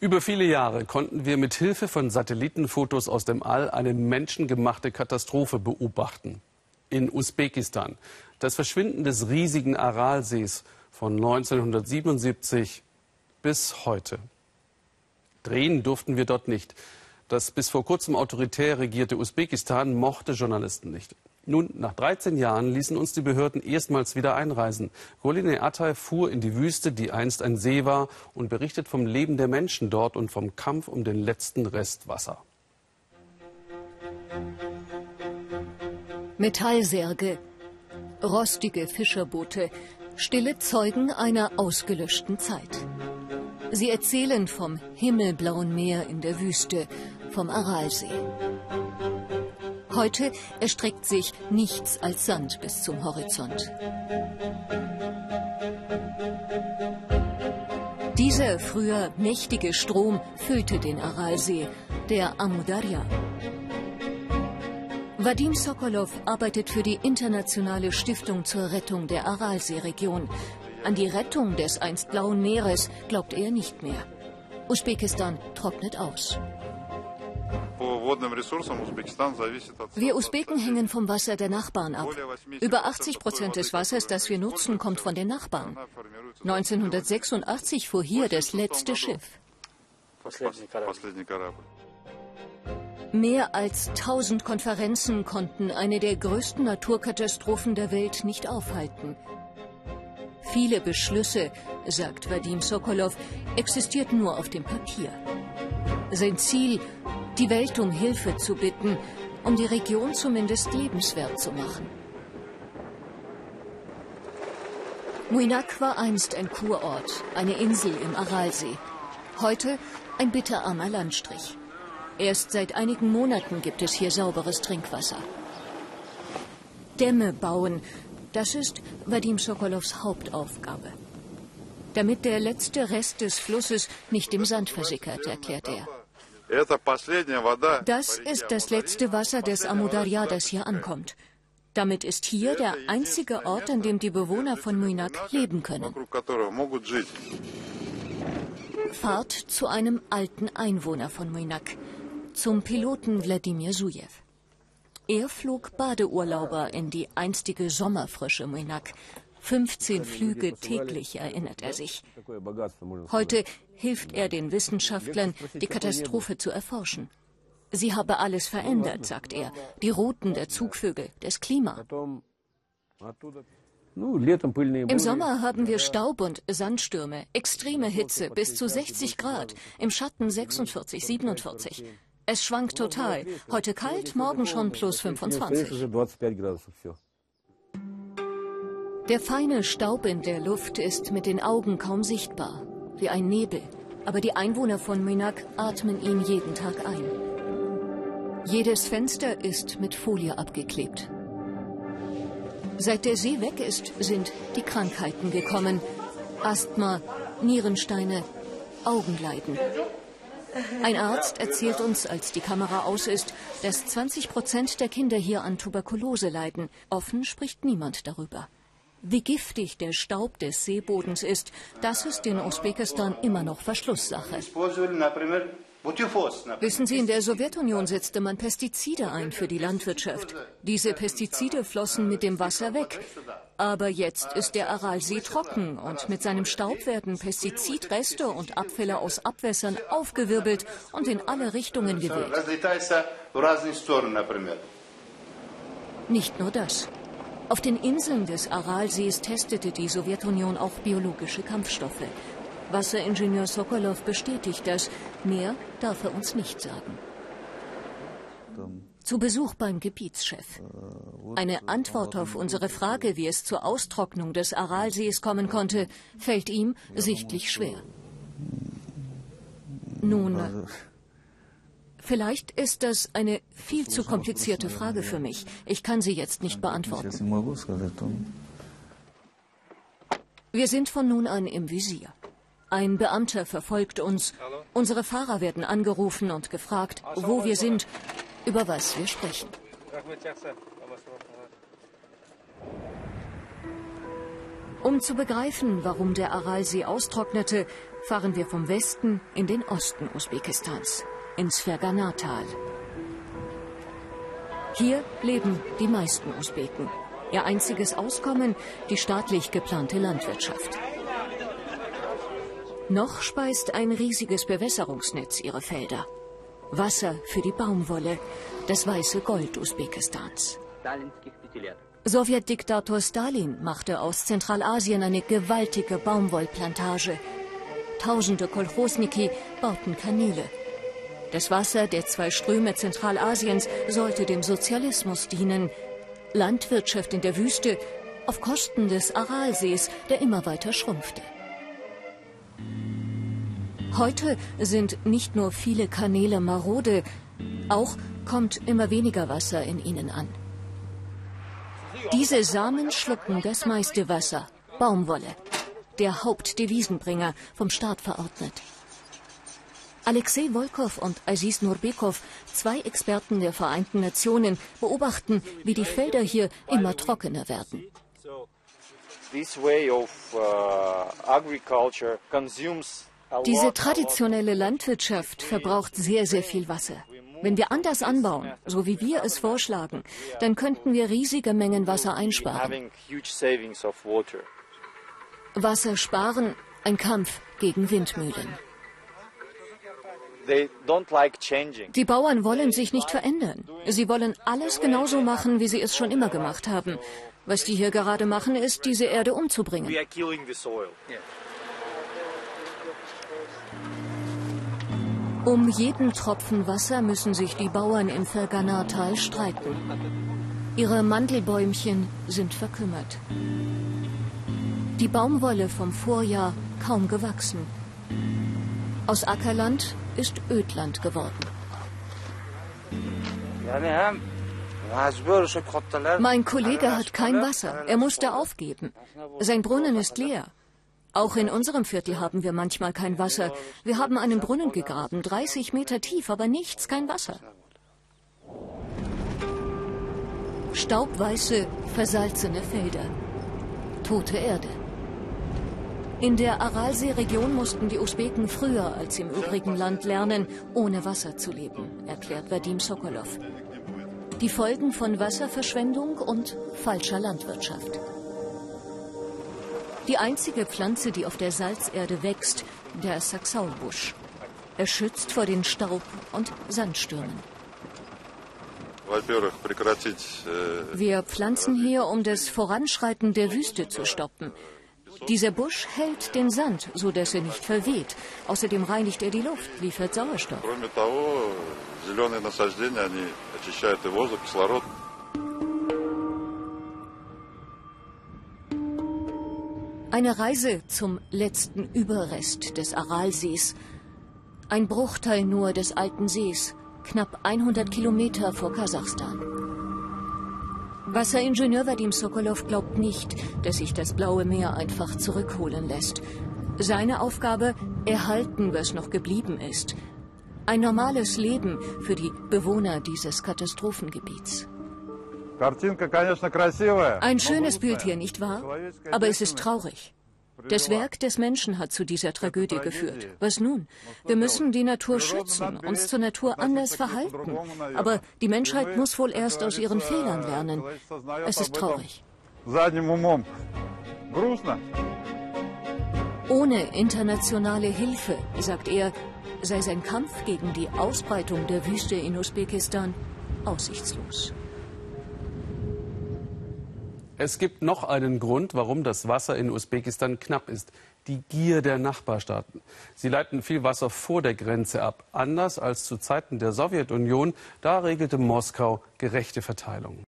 Über viele Jahre konnten wir mit Hilfe von Satellitenfotos aus dem All eine menschengemachte Katastrophe beobachten. In Usbekistan. Das Verschwinden des riesigen Aralsees von 1977 bis heute. Drehen durften wir dort nicht. Das bis vor kurzem autoritär regierte Usbekistan mochte Journalisten nicht. Nun, nach 13 Jahren ließen uns die Behörden erstmals wieder einreisen. Goline Atay fuhr in die Wüste, die einst ein See war, und berichtet vom Leben der Menschen dort und vom Kampf um den letzten Rest Wasser. Metallsärge, rostige Fischerboote, stille Zeugen einer ausgelöschten Zeit. Sie erzählen vom himmelblauen Meer in der Wüste, vom Aralsee. Heute erstreckt sich nichts als Sand bis zum Horizont. Dieser früher mächtige Strom füllte den Aralsee, der Amudarya. Vadim Sokolov arbeitet für die Internationale Stiftung zur Rettung der Aralseeregion. An die Rettung des einst blauen Meeres glaubt er nicht mehr. Usbekistan trocknet aus. Wir Usbeken hängen vom Wasser der Nachbarn ab. Über 80 Prozent des Wassers, das wir nutzen, kommt von den Nachbarn. 1986 fuhr hier das letzte Schiff. Mehr als 1000 Konferenzen konnten eine der größten Naturkatastrophen der Welt nicht aufhalten. Viele Beschlüsse, sagt Vadim Sokolov, existierten nur auf dem Papier. Sein Ziel, die Welt um Hilfe zu bitten, um die Region zumindest lebenswert zu machen. Muinak war einst ein Kurort, eine Insel im Aralsee. Heute ein bitterarmer Landstrich. Erst seit einigen Monaten gibt es hier sauberes Trinkwasser. Dämme bauen, das ist Vadim Sokolows Hauptaufgabe. Damit der letzte Rest des Flusses nicht im Sand versickert, erklärt er. Das ist das letzte Wasser des Amudarya, das hier ankommt. Damit ist hier der einzige Ort, an dem die Bewohner von Muinak leben können. Fahrt zu einem alten Einwohner von Muinak, zum Piloten Wladimir Sujew. Er flog Badeurlauber in die einstige Sommerfrische Muinak 15 Flüge täglich, erinnert er sich. Heute hilft er den Wissenschaftlern, die Katastrophe zu erforschen. Sie habe alles verändert, sagt er. Die Routen der Zugvögel, das Klima. Im Sommer haben wir Staub und Sandstürme, extreme Hitze bis zu 60 Grad, im Schatten 46, 47. Es schwankt total. Heute kalt, morgen schon plus 25. Der feine Staub in der Luft ist mit den Augen kaum sichtbar, wie ein Nebel. Aber die Einwohner von Minak atmen ihn jeden Tag ein. Jedes Fenster ist mit Folie abgeklebt. Seit der See weg ist, sind die Krankheiten gekommen. Asthma, Nierensteine, Augenleiden. Ein Arzt erzählt uns, als die Kamera aus ist, dass 20 Prozent der Kinder hier an Tuberkulose leiden. Offen spricht niemand darüber. Wie giftig der Staub des Seebodens ist, das ist in Usbekistan immer noch Verschlusssache. Wissen Sie, in der Sowjetunion setzte man Pestizide ein für die Landwirtschaft. Diese Pestizide flossen mit dem Wasser weg. Aber jetzt ist der Aralsee trocken und mit seinem Staub werden Pestizidreste und Abfälle aus Abwässern aufgewirbelt und in alle Richtungen geweht. Nicht nur das. Auf den Inseln des Aralsees testete die Sowjetunion auch biologische Kampfstoffe. Wasseringenieur Sokolov bestätigt das. Mehr darf er uns nicht sagen. Zu Besuch beim Gebietschef. Eine Antwort auf unsere Frage, wie es zur Austrocknung des Aralsees kommen konnte, fällt ihm sichtlich schwer. Nun, Vielleicht ist das eine viel zu komplizierte Frage für mich. Ich kann sie jetzt nicht beantworten. Wir sind von nun an im Visier. Ein Beamter verfolgt uns. Unsere Fahrer werden angerufen und gefragt, wo wir sind, über was wir sprechen. Um zu begreifen, warum der Aralsee austrocknete, fahren wir vom Westen in den Osten Usbekistans, ins Ferganatal. Hier leben die meisten Usbeken. Ihr einziges Auskommen die staatlich geplante Landwirtschaft. Noch speist ein riesiges Bewässerungsnetz ihre Felder. Wasser für die Baumwolle, das weiße Gold Usbekistans. Sowjetdiktator Stalin machte aus Zentralasien eine gewaltige Baumwollplantage. Tausende Kolchosniki bauten Kanäle. Das Wasser der zwei Ströme Zentralasiens sollte dem Sozialismus dienen. Landwirtschaft in der Wüste auf Kosten des Aralsees, der immer weiter schrumpfte. Heute sind nicht nur viele Kanäle marode, auch kommt immer weniger Wasser in ihnen an. Diese Samen schlucken das meiste Wasser, Baumwolle, der Hauptdevisenbringer, vom Staat verordnet. Alexei Volkov und Aziz Nurbekov, zwei Experten der Vereinten Nationen, beobachten, wie die Felder hier immer trockener werden. Uh, Diese traditionelle Landwirtschaft verbraucht sehr, sehr viel Wasser. Wenn wir anders anbauen, so wie wir es vorschlagen, dann könnten wir riesige Mengen Wasser einsparen. Wasser sparen, ein Kampf gegen Windmühlen. Die Bauern wollen sich nicht verändern. Sie wollen alles genauso machen, wie sie es schon immer gemacht haben. Was die hier gerade machen, ist, diese Erde umzubringen. Um jeden Tropfen Wasser müssen sich die Bauern im Ferganatal streiten. Ihre Mandelbäumchen sind verkümmert. Die Baumwolle vom Vorjahr kaum gewachsen. Aus Ackerland ist Ödland geworden. Mein Kollege hat kein Wasser. Er musste aufgeben. Sein Brunnen ist leer. Auch in unserem Viertel haben wir manchmal kein Wasser. Wir haben einen Brunnen gegraben, 30 Meter tief, aber nichts, kein Wasser. Staubweiße, versalzene Felder. Tote Erde. In der Aralsee-Region mussten die Usbeken früher als im übrigen Land lernen, ohne Wasser zu leben, erklärt Vadim Sokolov. Die Folgen von Wasserverschwendung und falscher Landwirtschaft. Die einzige Pflanze, die auf der Salzerde wächst, der Saxaulbusch. Er schützt vor den Staub- und Sandstürmen. Wir pflanzen hier, um das Voranschreiten der Wüste zu stoppen. Dieser Busch hält den Sand, so dass er nicht verweht. Außerdem reinigt er die Luft, liefert Sauerstoff. Eine Reise zum letzten Überrest des Aralsees. Ein Bruchteil nur des alten Sees, knapp 100 Kilometer vor Kasachstan. Wasseringenieur Vadim Sokolov glaubt nicht, dass sich das Blaue Meer einfach zurückholen lässt. Seine Aufgabe, erhalten, was noch geblieben ist. Ein normales Leben für die Bewohner dieses Katastrophengebiets. Ein schönes Bild hier, nicht wahr? Aber es ist traurig. Das Werk des Menschen hat zu dieser Tragödie geführt. Was nun? Wir müssen die Natur schützen, uns zur Natur anders verhalten. Aber die Menschheit muss wohl erst aus ihren Fehlern lernen. Es ist traurig. Ohne internationale Hilfe, sagt er, sei sein Kampf gegen die Ausbreitung der Wüste in Usbekistan aussichtslos. Es gibt noch einen Grund, warum das Wasser in Usbekistan knapp ist. Die Gier der Nachbarstaaten. Sie leiten viel Wasser vor der Grenze ab. Anders als zu Zeiten der Sowjetunion, da regelte Moskau gerechte Verteilung.